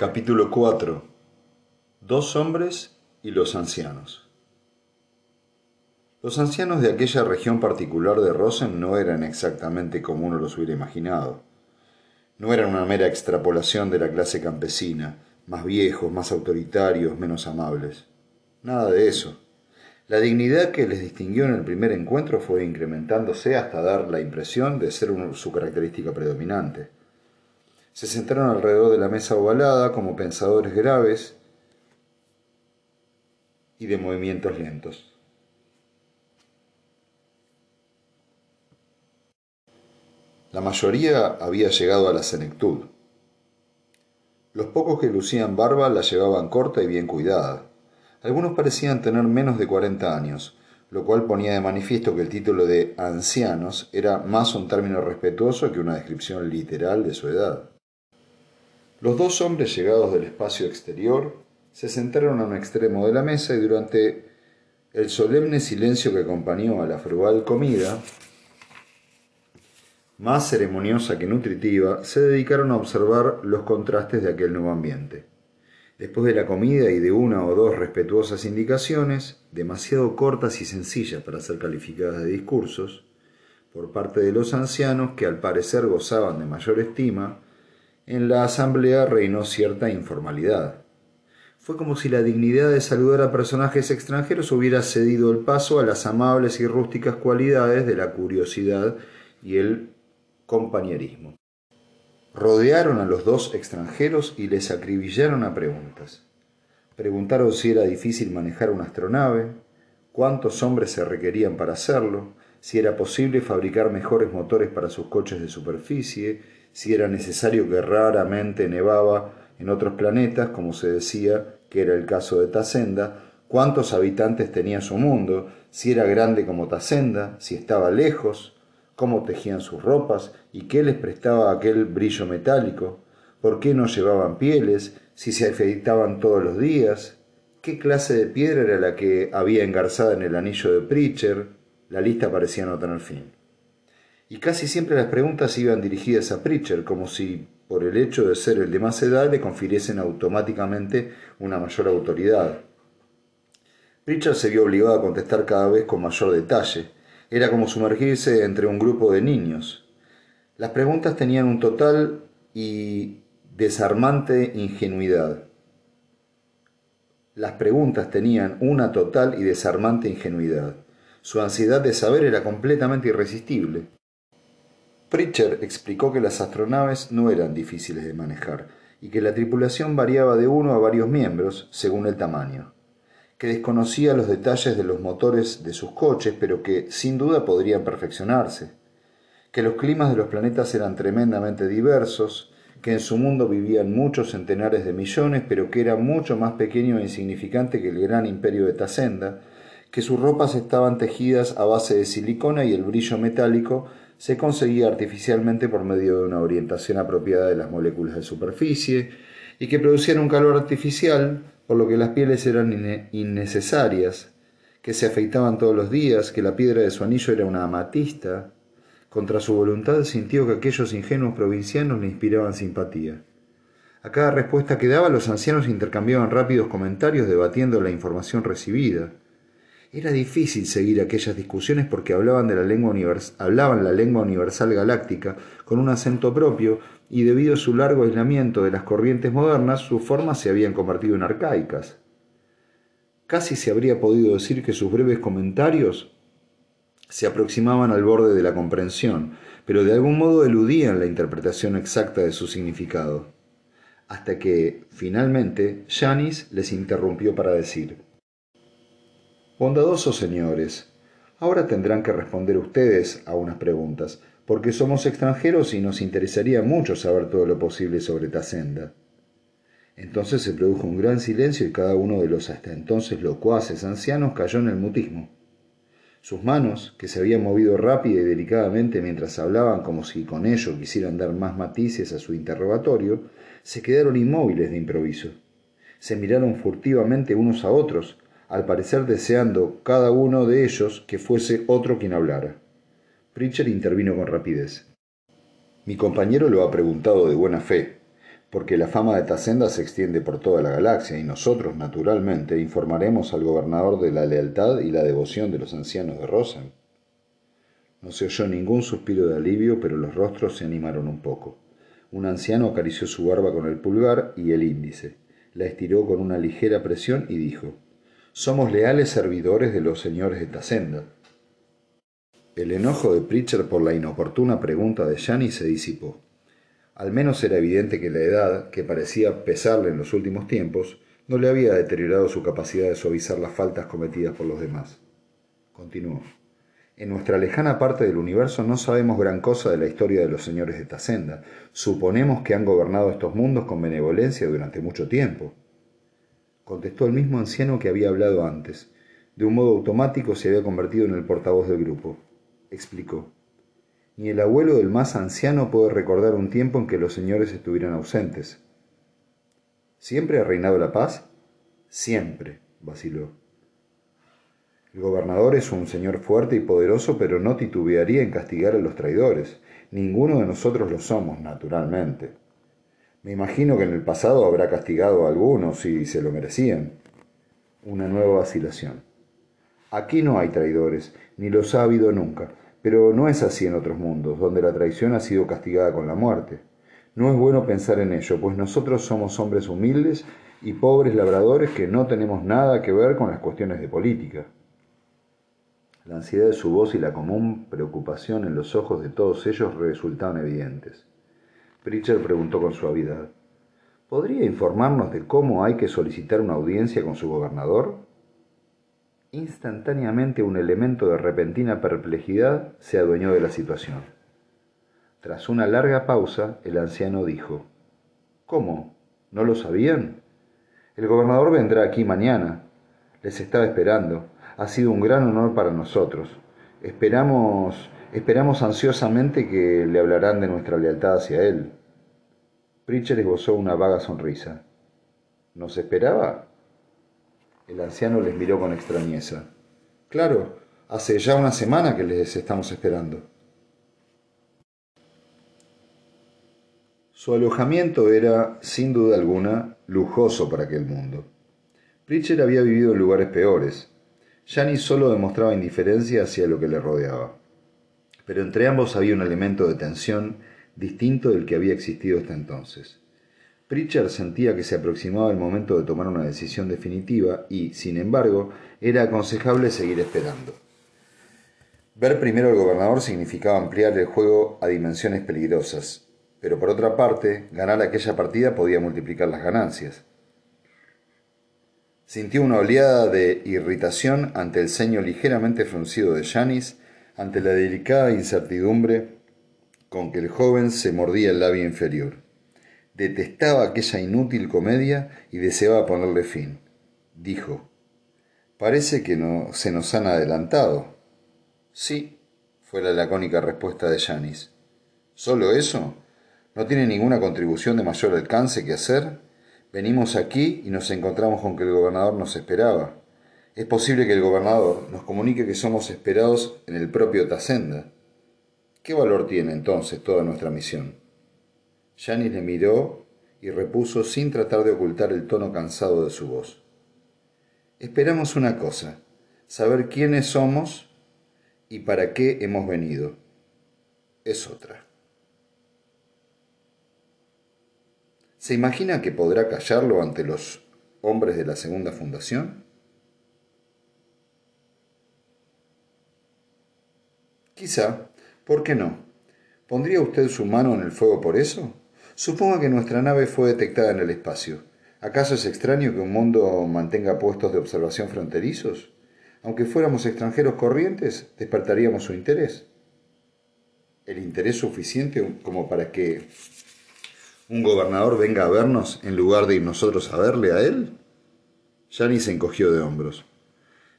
Capítulo 4 Dos hombres y los ancianos Los ancianos de aquella región particular de Rosen no eran exactamente como uno los hubiera imaginado. No eran una mera extrapolación de la clase campesina, más viejos, más autoritarios, menos amables. Nada de eso. La dignidad que les distinguió en el primer encuentro fue incrementándose hasta dar la impresión de ser su característica predominante se sentaron alrededor de la mesa ovalada como pensadores graves y de movimientos lentos. La mayoría había llegado a la senectud. Los pocos que lucían barba la llevaban corta y bien cuidada. Algunos parecían tener menos de cuarenta años, lo cual ponía de manifiesto que el título de ancianos era más un término respetuoso que una descripción literal de su edad. Los dos hombres llegados del espacio exterior se sentaron a un extremo de la mesa y durante el solemne silencio que acompañó a la frugal comida, más ceremoniosa que nutritiva, se dedicaron a observar los contrastes de aquel nuevo ambiente. Después de la comida y de una o dos respetuosas indicaciones, demasiado cortas y sencillas para ser calificadas de discursos, por parte de los ancianos que al parecer gozaban de mayor estima, en la asamblea reinó cierta informalidad. Fue como si la dignidad de saludar a personajes extranjeros hubiera cedido el paso a las amables y rústicas cualidades de la curiosidad y el compañerismo. Rodearon a los dos extranjeros y les acribillaron a preguntas. Preguntaron si era difícil manejar una astronave, cuántos hombres se requerían para hacerlo, si era posible fabricar mejores motores para sus coches de superficie, si era necesario que raramente nevaba en otros planetas, como se decía que era el caso de Tasenda, cuántos habitantes tenía su mundo, si era grande como Tasenda, si estaba lejos, cómo tejían sus ropas y qué les prestaba aquel brillo metálico, por qué no llevaban pieles, si se afeitaban todos los días, qué clase de piedra era la que había engarzada en el anillo de Pritcher, la lista parecía no tener fin y casi siempre las preguntas iban dirigidas a Pritchard, como si por el hecho de ser el de más edad le confiriesen automáticamente una mayor autoridad. Pritchard se vio obligado a contestar cada vez con mayor detalle. Era como sumergirse entre un grupo de niños. Las preguntas tenían un total y desarmante ingenuidad. Las preguntas tenían una total y desarmante ingenuidad. Su ansiedad de saber era completamente irresistible. Pritchard explicó que las astronaves no eran difíciles de manejar y que la tripulación variaba de uno a varios miembros según el tamaño, que desconocía los detalles de los motores de sus coches, pero que sin duda podrían perfeccionarse, que los climas de los planetas eran tremendamente diversos, que en su mundo vivían muchos centenares de millones, pero que era mucho más pequeño e insignificante que el gran imperio de Tasenda, que sus ropas estaban tejidas a base de silicona y el brillo metálico se conseguía artificialmente por medio de una orientación apropiada de las moléculas de superficie y que producían un calor artificial, por lo que las pieles eran innecesarias, que se afeitaban todos los días, que la piedra de su anillo era una amatista. Contra su voluntad sintió que aquellos ingenuos provincianos le inspiraban simpatía. A cada respuesta que daba los ancianos intercambiaban rápidos comentarios debatiendo la información recibida. Era difícil seguir aquellas discusiones porque hablaban, de la lengua hablaban la lengua universal galáctica con un acento propio y debido a su largo aislamiento de las corrientes modernas, sus formas se habían convertido en arcaicas. Casi se habría podido decir que sus breves comentarios se aproximaban al borde de la comprensión, pero de algún modo eludían la interpretación exacta de su significado. Hasta que, finalmente, Janis les interrumpió para decir Bondadosos señores, ahora tendrán que responder ustedes a unas preguntas, porque somos extranjeros y nos interesaría mucho saber todo lo posible sobre Tasenda. Entonces se produjo un gran silencio y cada uno de los hasta entonces locuaces ancianos cayó en el mutismo. Sus manos, que se habían movido rápida y delicadamente mientras hablaban como si con ello quisieran dar más matices a su interrogatorio, se quedaron inmóviles de improviso. Se miraron furtivamente unos a otros, al parecer deseando cada uno de ellos que fuese otro quien hablara. Pritchard intervino con rapidez. Mi compañero lo ha preguntado de buena fe, porque la fama de Tacenda se extiende por toda la galaxia y nosotros, naturalmente, informaremos al gobernador de la lealtad y la devoción de los ancianos de Rosen. No se oyó ningún suspiro de alivio, pero los rostros se animaron un poco. Un anciano acarició su barba con el pulgar y el índice, la estiró con una ligera presión y dijo Somos leales servidores de los señores de Tacenda. El enojo de Pritchard por la inoportuna pregunta de Yanni se disipó. Al menos era evidente que la edad, que parecía pesarle en los últimos tiempos, no le había deteriorado su capacidad de suavizar las faltas cometidas por los demás. Continuó. En nuestra lejana parte del universo no sabemos gran cosa de la historia de los señores de esta. Suponemos que han gobernado estos mundos con benevolencia durante mucho tiempo. Contestó el mismo anciano que había hablado antes. De un modo automático se había convertido en el portavoz del grupo. Explicó. Ni el abuelo del más anciano puede recordar un tiempo en que los señores estuvieran ausentes. ¿Siempre ha reinado la paz? Siempre, vaciló. El gobernador es un señor fuerte y poderoso, pero no titubearía en castigar a los traidores. Ninguno de nosotros lo somos, naturalmente. Me imagino que en el pasado habrá castigado a algunos si se lo merecían. Una nueva vacilación. Aquí no hay traidores, ni los ha habido nunca. Pero no es así en otros mundos, donde la traición ha sido castigada con la muerte. No es bueno pensar en ello, pues nosotros somos hombres humildes y pobres labradores que no tenemos nada que ver con las cuestiones de política. La ansiedad de su voz y la común preocupación en los ojos de todos ellos resultaban evidentes. Pritchard preguntó con suavidad, ¿Podría informarnos de cómo hay que solicitar una audiencia con su gobernador? Instantáneamente un elemento de repentina perplejidad se adueñó de la situación. Tras una larga pausa, el anciano dijo, ¿Cómo? ¿No lo sabían? El gobernador vendrá aquí mañana. Les estaba esperando. Ha sido un gran honor para nosotros. Esperamos, esperamos ansiosamente que le hablarán de nuestra lealtad hacia él. Pritchard esbozó una vaga sonrisa. ¿Nos esperaba? El anciano les miró con extrañeza. Claro, hace ya una semana que les estamos esperando. Su alojamiento era, sin duda alguna, lujoso para aquel mundo. Pritchard había vivido en lugares peores. Janice solo demostraba indiferencia hacia lo que le rodeaba. Pero entre ambos había un elemento de tensión distinto del que había existido hasta entonces. Pritchard sentía que se aproximaba el momento de tomar una decisión definitiva y, sin embargo, era aconsejable seguir esperando. Ver primero al gobernador significaba ampliar el juego a dimensiones peligrosas, pero por otra parte, ganar aquella partida podía multiplicar las ganancias. Sintió una oleada de irritación ante el ceño ligeramente fruncido de Janis, ante la delicada incertidumbre con que el joven se mordía el labio inferior. Detestaba aquella inútil comedia y deseaba ponerle fin. Dijo, Parece que no, se nos han adelantado. Sí, fue la lacónica respuesta de Janis. ¿Solo eso? ¿No tiene ninguna contribución de mayor alcance que hacer? Venimos aquí y nos encontramos con que el gobernador nos esperaba. Es posible que el gobernador nos comunique que somos esperados en el propio Tacenda. ¿Qué valor tiene entonces toda nuestra misión? Janis le miró y repuso sin tratar de ocultar el tono cansado de su voz. Esperamos una cosa, saber quiénes somos y para qué hemos venido. Es otra. ¿Se imagina que podrá callarlo ante los hombres de la segunda fundación? Quizá, ¿por qué no? ¿Pondría usted su mano en el fuego por eso? Suponga que nuestra nave fue detectada en el espacio. ¿Acaso es extraño que un mundo mantenga puestos de observación fronterizos? Aunque fuéramos extranjeros corrientes, despertaríamos su interés. ¿El interés suficiente como para que un gobernador venga a vernos en lugar de ir nosotros a verle a él? Yani se encogió de hombros.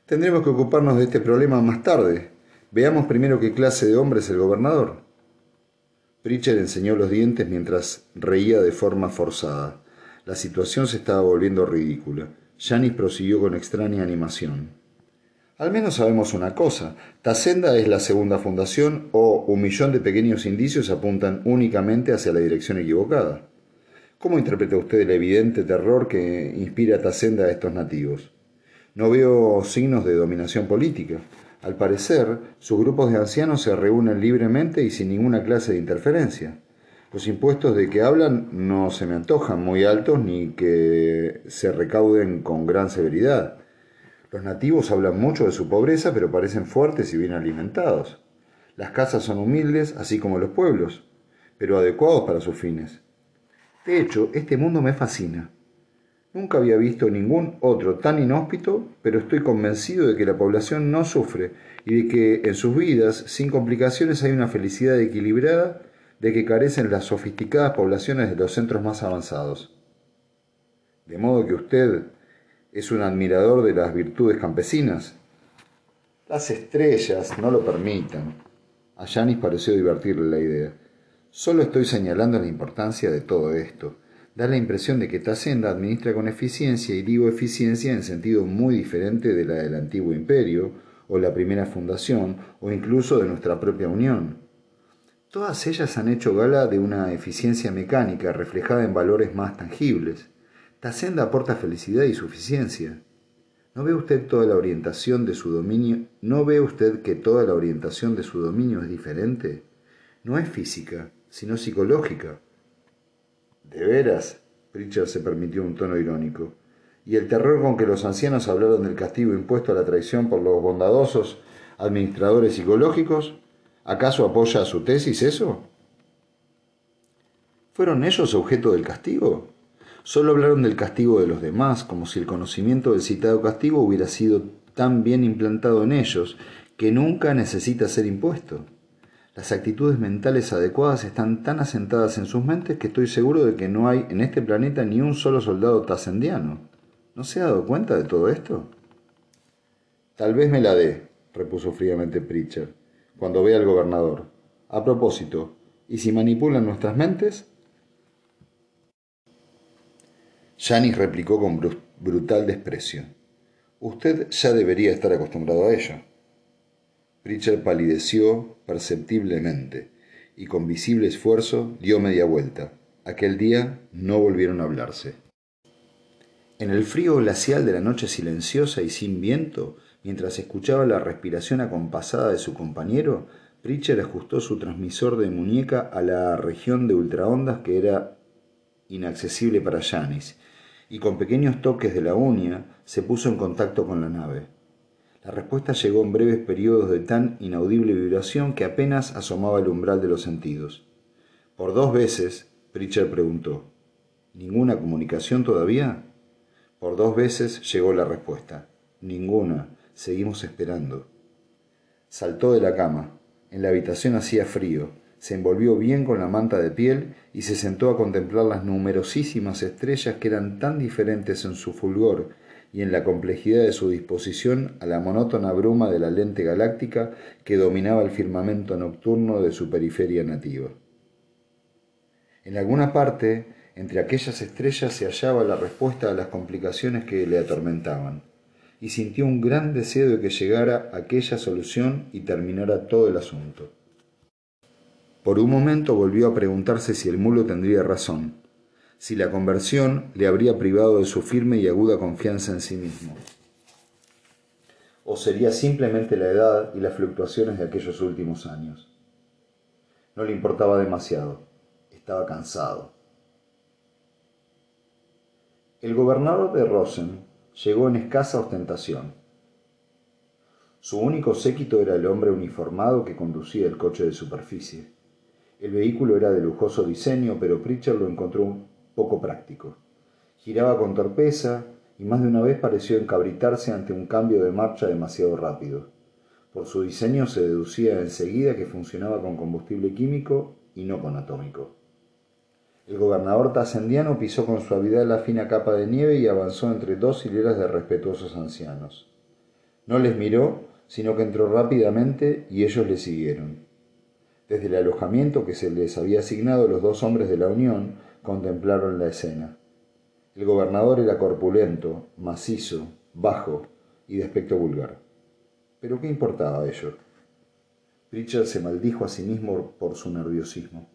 Tendremos que ocuparnos de este problema más tarde. Veamos primero qué clase de hombre es el gobernador. Pritchard enseñó los dientes mientras reía de forma forzada. La situación se estaba volviendo ridícula. Janis prosiguió con extraña animación. Al menos sabemos una cosa. Tacenda es la segunda fundación o un millón de pequeños indicios apuntan únicamente hacia la dirección equivocada. ¿Cómo interpreta usted el evidente terror que inspira Tasenda a estos nativos? No veo signos de dominación política. Al parecer, sus grupos de ancianos se reúnen libremente y sin ninguna clase de interferencia. Los impuestos de que hablan no se me antojan muy altos ni que se recauden con gran severidad. Los nativos hablan mucho de su pobreza, pero parecen fuertes y bien alimentados. Las casas son humildes, así como los pueblos, pero adecuados para sus fines. De hecho, este mundo me fascina. Nunca había visto ningún otro tan inhóspito, pero estoy convencido de que la población no sufre y de que en sus vidas, sin complicaciones, hay una felicidad equilibrada de que carecen las sofisticadas poblaciones de los centros más avanzados. De modo que usted es un admirador de las virtudes campesinas. Las estrellas no lo permitan. A Yanis pareció divertirle la idea. Solo estoy señalando la importancia de todo esto. Da la impresión de que Tasenda administra con eficiencia, y digo eficiencia en sentido muy diferente de la del antiguo imperio, o la primera fundación, o incluso de nuestra propia unión. Todas ellas han hecho gala de una eficiencia mecánica reflejada en valores más tangibles. Tasenda aporta felicidad y suficiencia. ¿No ve usted toda la orientación de su dominio? ¿No ve usted que toda la orientación de su dominio es diferente? No es física, sino psicológica. ¿De veras? Pritchard se permitió un tono irónico. ¿Y el terror con que los ancianos hablaron del castigo impuesto a la traición por los bondadosos administradores psicológicos? ¿Acaso apoya su tesis eso? ¿Fueron ellos objeto del castigo? Solo hablaron del castigo de los demás, como si el conocimiento del citado castigo hubiera sido tan bien implantado en ellos que nunca necesita ser impuesto. Las actitudes mentales adecuadas están tan asentadas en sus mentes que estoy seguro de que no hay en este planeta ni un solo soldado tasendiano. ¿No se ha dado cuenta de todo esto? Tal vez me la dé, repuso fríamente Pritchard, cuando vea al gobernador. A propósito, ¿y si manipulan nuestras mentes? Janis replicó con brutal desprecio. Usted ya debería estar acostumbrado a ello. Pritchard palideció perceptiblemente y con visible esfuerzo dio media vuelta. Aquel día no volvieron a hablarse. En el frío glacial de la noche silenciosa y sin viento, mientras escuchaba la respiración acompasada de su compañero, Pritchard ajustó su transmisor de muñeca a la región de ultraondas que era inaccesible para Janis y con pequeños toques de la uña se puso en contacto con la nave. La respuesta llegó en breves periodos de tan inaudible vibración que apenas asomaba el umbral de los sentidos. Por dos veces, Pritchard preguntó, ¿Ninguna comunicación todavía? Por dos veces llegó la respuesta, ninguna, seguimos esperando. Saltó de la cama. En la habitación hacía frío, se envolvió bien con la manta de piel y se sentó a contemplar las numerosísimas estrellas que eran tan diferentes en su fulgor y en la complejidad de su disposición a la monótona bruma de la lente galáctica que dominaba el firmamento nocturno de su periferia nativa. En alguna parte, entre aquellas estrellas se hallaba la respuesta a las complicaciones que le atormentaban, y sintió un gran deseo de que llegara aquella solución y terminara todo el asunto. Por un momento volvió a preguntarse si el mulo tendría razón, si la conversión le habría privado de su firme y aguda confianza en sí mismo. O sería simplemente la edad y las fluctuaciones de aquellos últimos años. No le importaba demasiado, estaba cansado. El gobernador de Rosen llegó en escasa ostentación. Su único séquito era el hombre uniformado que conducía el coche de superficie. El vehículo era de lujoso diseño, pero Pritchard lo encontró poco práctico. Giraba con torpeza y más de una vez pareció encabritarse ante un cambio de marcha demasiado rápido. Por su diseño se deducía enseguida que funcionaba con combustible químico y no con atómico. El gobernador tasendiano pisó con suavidad la fina capa de nieve y avanzó entre dos hileras de respetuosos ancianos. No les miró, sino que entró rápidamente y ellos le siguieron. Desde el alojamiento que se les había asignado, los dos hombres de la Unión contemplaron la escena. El gobernador era corpulento, macizo, bajo y de aspecto vulgar. Pero ¿qué importaba ello? Pritchard se maldijo a sí mismo por su nerviosismo.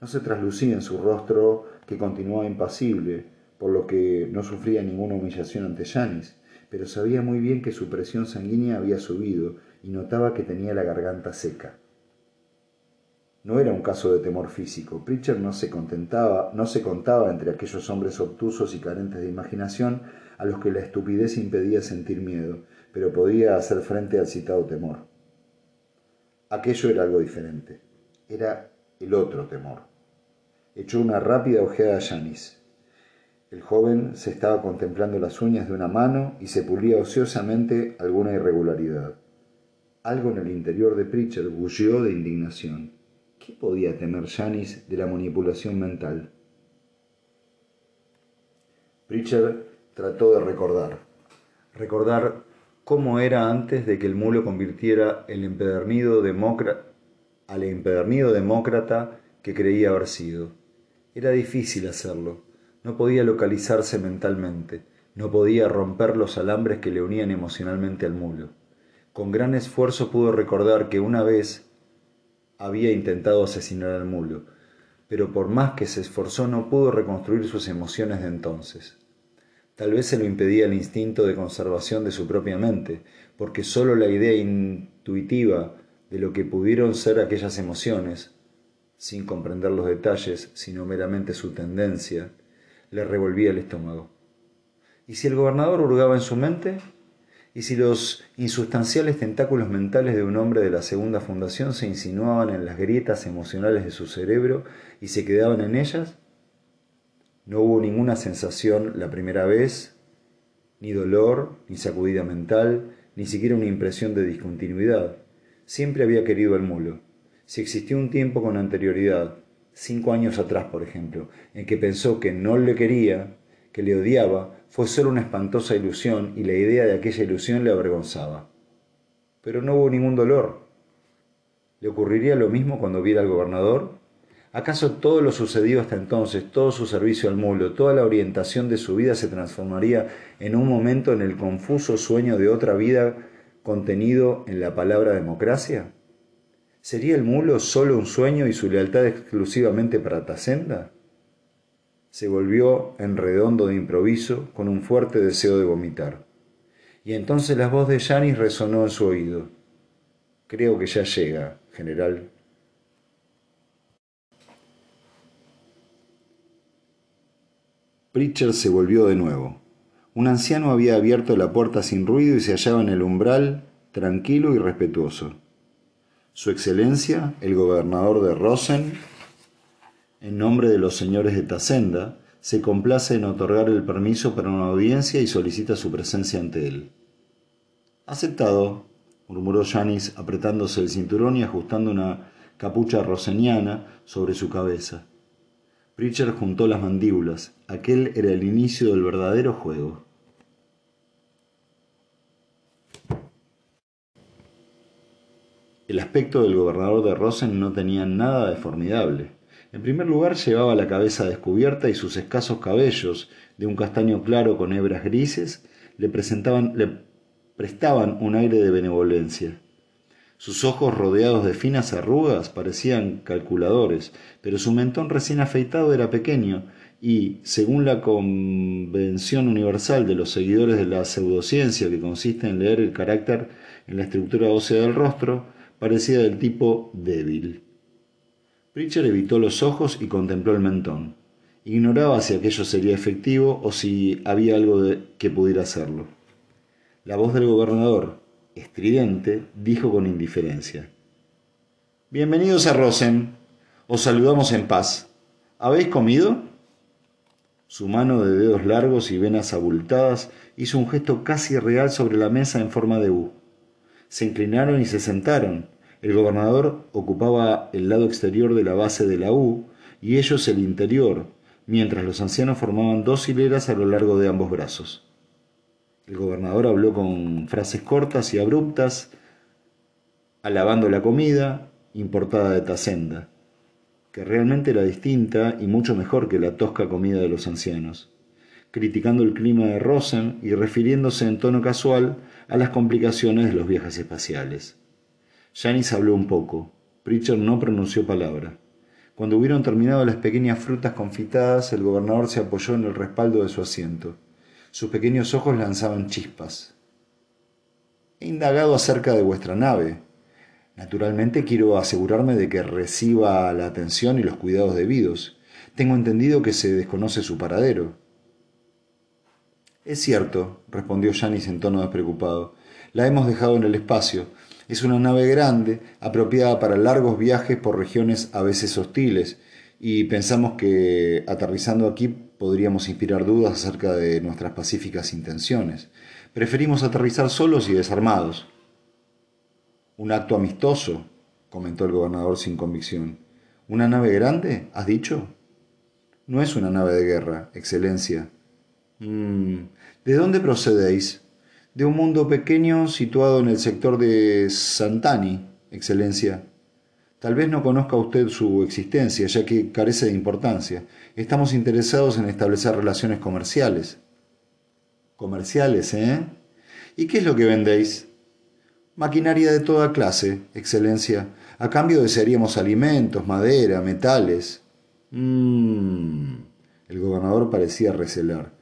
No se traslucía en su rostro que continuaba impasible, por lo que no sufría ninguna humillación ante Janis, pero sabía muy bien que su presión sanguínea había subido y notaba que tenía la garganta seca. No era un caso de temor físico. Pritchard no se contentaba, no se contaba entre aquellos hombres obtusos y carentes de imaginación a los que la estupidez impedía sentir miedo, pero podía hacer frente al citado temor. Aquello era algo diferente. Era el otro temor. Echó una rápida ojeada a Janis. El joven se estaba contemplando las uñas de una mano y se pulía ociosamente alguna irregularidad. Algo en el interior de Pritchard bullió de indignación. ¿Qué podía temer Janis de la manipulación mental? Pritchard trató de recordar. Recordar cómo era antes de que el mulo convirtiera al empedernido demócrata que creía haber sido. Era difícil hacerlo. No podía localizarse mentalmente. No podía romper los alambres que le unían emocionalmente al mulo. Con gran esfuerzo pudo recordar que una vez había intentado asesinar al mulo, pero por más que se esforzó no pudo reconstruir sus emociones de entonces. Tal vez se lo impedía el instinto de conservación de su propia mente, porque sólo la idea intuitiva de lo que pudieron ser aquellas emociones, sin comprender los detalles, sino meramente su tendencia, le revolvía el estómago. ¿Y si el gobernador hurgaba en su mente? Y si los insustanciales tentáculos mentales de un hombre de la segunda fundación se insinuaban en las grietas emocionales de su cerebro y se quedaban en ellas, no hubo ninguna sensación la primera vez, ni dolor, ni sacudida mental, ni siquiera una impresión de discontinuidad. Siempre había querido el mulo. Si existió un tiempo con anterioridad, cinco años atrás, por ejemplo, en que pensó que no le quería, que le odiaba, fue solo una espantosa ilusión y la idea de aquella ilusión le avergonzaba. Pero no hubo ningún dolor. ¿Le ocurriría lo mismo cuando viera al gobernador? ¿Acaso todo lo sucedido hasta entonces, todo su servicio al mulo, toda la orientación de su vida se transformaría en un momento en el confuso sueño de otra vida contenido en la palabra democracia? ¿Sería el mulo solo un sueño y su lealtad exclusivamente para Tacenda? Se volvió en redondo de improviso con un fuerte deseo de vomitar. Y entonces la voz de Janis resonó en su oído. Creo que ya llega, general. Pritchard se volvió de nuevo. Un anciano había abierto la puerta sin ruido y se hallaba en el umbral, tranquilo y respetuoso. Su Excelencia, el gobernador de Rosen, en nombre de los señores de Tacenda, se complace en otorgar el permiso para una audiencia y solicita su presencia ante él. Aceptado, murmuró Janis apretándose el cinturón y ajustando una capucha roseniana sobre su cabeza. Pritchard juntó las mandíbulas. Aquel era el inicio del verdadero juego. El aspecto del gobernador de Rosen no tenía nada de formidable. En primer lugar llevaba la cabeza descubierta y sus escasos cabellos, de un castaño claro con hebras grises, le, presentaban, le prestaban un aire de benevolencia. Sus ojos rodeados de finas arrugas parecían calculadores, pero su mentón recién afeitado era pequeño y, según la convención universal de los seguidores de la pseudociencia que consiste en leer el carácter en la estructura ósea del rostro, parecía del tipo débil. Pritchard evitó los ojos y contempló el mentón. Ignoraba si aquello sería efectivo o si había algo que pudiera hacerlo. La voz del gobernador, estridente, dijo con indiferencia. Bienvenidos a Rosen. Os saludamos en paz. ¿Habéis comido? Su mano de dedos largos y venas abultadas hizo un gesto casi real sobre la mesa en forma de U. Se inclinaron y se sentaron, el gobernador ocupaba el lado exterior de la base de la U y ellos el interior, mientras los ancianos formaban dos hileras a lo largo de ambos brazos. El gobernador habló con frases cortas y abruptas, alabando la comida importada de Tacenda, que realmente era distinta y mucho mejor que la tosca comida de los ancianos, criticando el clima de Rosen y refiriéndose en tono casual a las complicaciones de los viajes espaciales. Janice habló un poco. Pritchard no pronunció palabra. Cuando hubieron terminado las pequeñas frutas confitadas, el gobernador se apoyó en el respaldo de su asiento. Sus pequeños ojos lanzaban chispas. He indagado acerca de vuestra nave. Naturalmente quiero asegurarme de que reciba la atención y los cuidados debidos. Tengo entendido que se desconoce su paradero. Es cierto, respondió Janis en tono despreocupado. La hemos dejado en el espacio. Es una nave grande, apropiada para largos viajes por regiones a veces hostiles, y pensamos que aterrizando aquí podríamos inspirar dudas acerca de nuestras pacíficas intenciones. Preferimos aterrizar solos y desarmados. Un acto amistoso, comentó el gobernador sin convicción. ¿Una nave grande? ¿Has dicho? No es una nave de guerra, Excelencia. Mm, ¿De dónde procedéis? De un mundo pequeño situado en el sector de Santani, Excelencia. Tal vez no conozca usted su existencia, ya que carece de importancia. Estamos interesados en establecer relaciones comerciales. Comerciales, ¿eh? ¿Y qué es lo que vendéis? Maquinaria de toda clase, Excelencia. A cambio desearíamos alimentos, madera, metales. Mmm. El gobernador parecía recelar.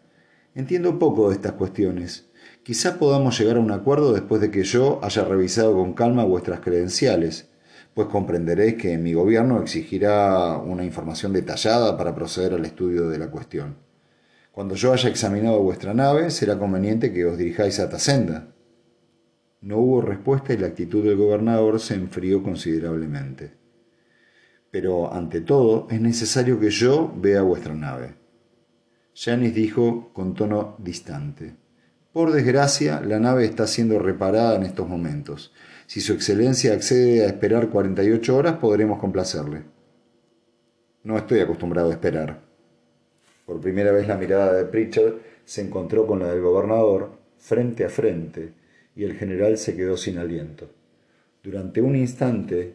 Entiendo poco de estas cuestiones. Quizá podamos llegar a un acuerdo después de que yo haya revisado con calma vuestras credenciales, pues comprenderéis que mi gobierno exigirá una información detallada para proceder al estudio de la cuestión. Cuando yo haya examinado vuestra nave, será conveniente que os dirijáis a Tasenda. No hubo respuesta y la actitud del gobernador se enfrió considerablemente. Pero, ante todo, es necesario que yo vea vuestra nave. Janis dijo con tono distante. Por desgracia, la nave está siendo reparada en estos momentos. Si su excelencia accede a esperar 48 horas, podremos complacerle. No estoy acostumbrado a esperar. Por primera vez la mirada de Pritchard se encontró con la del gobernador, frente a frente, y el general se quedó sin aliento. Durante un instante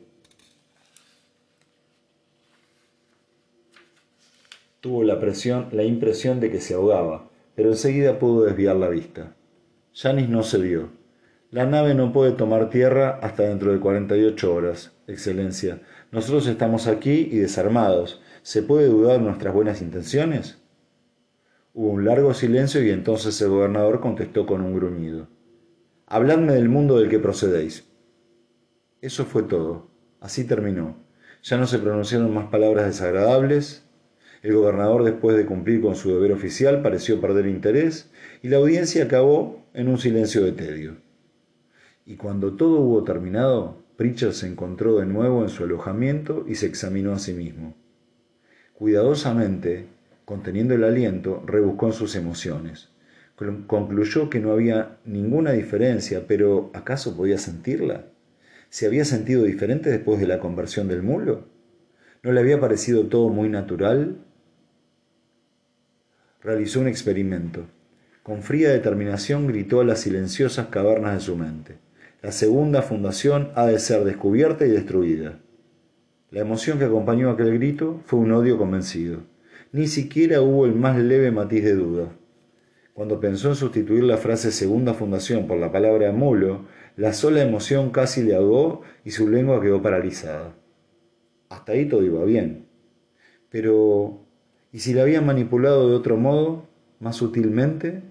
Tuvo la, presión, la impresión de que se ahogaba, pero enseguida pudo desviar la vista. Janis no se vio. La nave no puede tomar tierra hasta dentro de 48 horas, Excelencia. Nosotros estamos aquí y desarmados. ¿Se puede dudar nuestras buenas intenciones? Hubo un largo silencio y entonces el gobernador contestó con un gruñido. Habladme del mundo del que procedéis. Eso fue todo. Así terminó. Ya no se pronunciaron más palabras desagradables, el gobernador, después de cumplir con su deber oficial, pareció perder interés y la audiencia acabó en un silencio de tedio. Y cuando todo hubo terminado, Pritchard se encontró de nuevo en su alojamiento y se examinó a sí mismo. Cuidadosamente, conteniendo el aliento, rebuscó en sus emociones. Concluyó que no había ninguna diferencia, pero ¿acaso podía sentirla? ¿Se había sentido diferente después de la conversión del mulo? ¿No le había parecido todo muy natural realizó un experimento. Con fría determinación gritó a las silenciosas cavernas de su mente. La segunda fundación ha de ser descubierta y destruida. La emoción que acompañó aquel grito fue un odio convencido. Ni siquiera hubo el más leve matiz de duda. Cuando pensó en sustituir la frase segunda fundación por la palabra mulo, la sola emoción casi le ahogó y su lengua quedó paralizada. Hasta ahí todo iba bien. Pero ¿Y si la habían manipulado de otro modo, más sutilmente?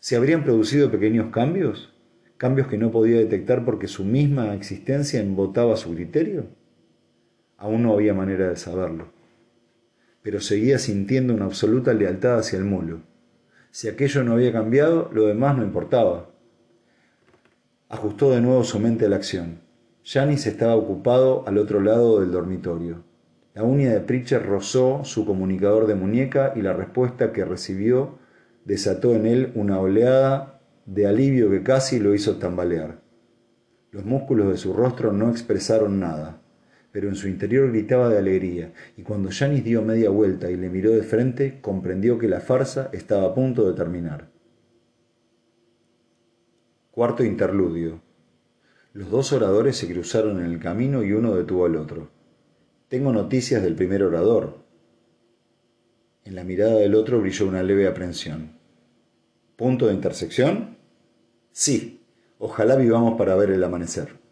¿Se habrían producido pequeños cambios? ¿Cambios que no podía detectar porque su misma existencia embotaba su criterio? Aún no había manera de saberlo. Pero seguía sintiendo una absoluta lealtad hacia el mulo. Si aquello no había cambiado, lo demás no importaba. Ajustó de nuevo su mente a la acción. Janis estaba ocupado al otro lado del dormitorio. La uña de Pritchard rozó su comunicador de muñeca y la respuesta que recibió desató en él una oleada de alivio que casi lo hizo tambalear. Los músculos de su rostro no expresaron nada, pero en su interior gritaba de alegría, y cuando Janis dio media vuelta y le miró de frente, comprendió que la farsa estaba a punto de terminar. Cuarto interludio. Los dos oradores se cruzaron en el camino y uno detuvo al otro. Tengo noticias del primer orador. En la mirada del otro brilló una leve aprensión. ¿Punto de intersección? Sí. Ojalá vivamos para ver el amanecer.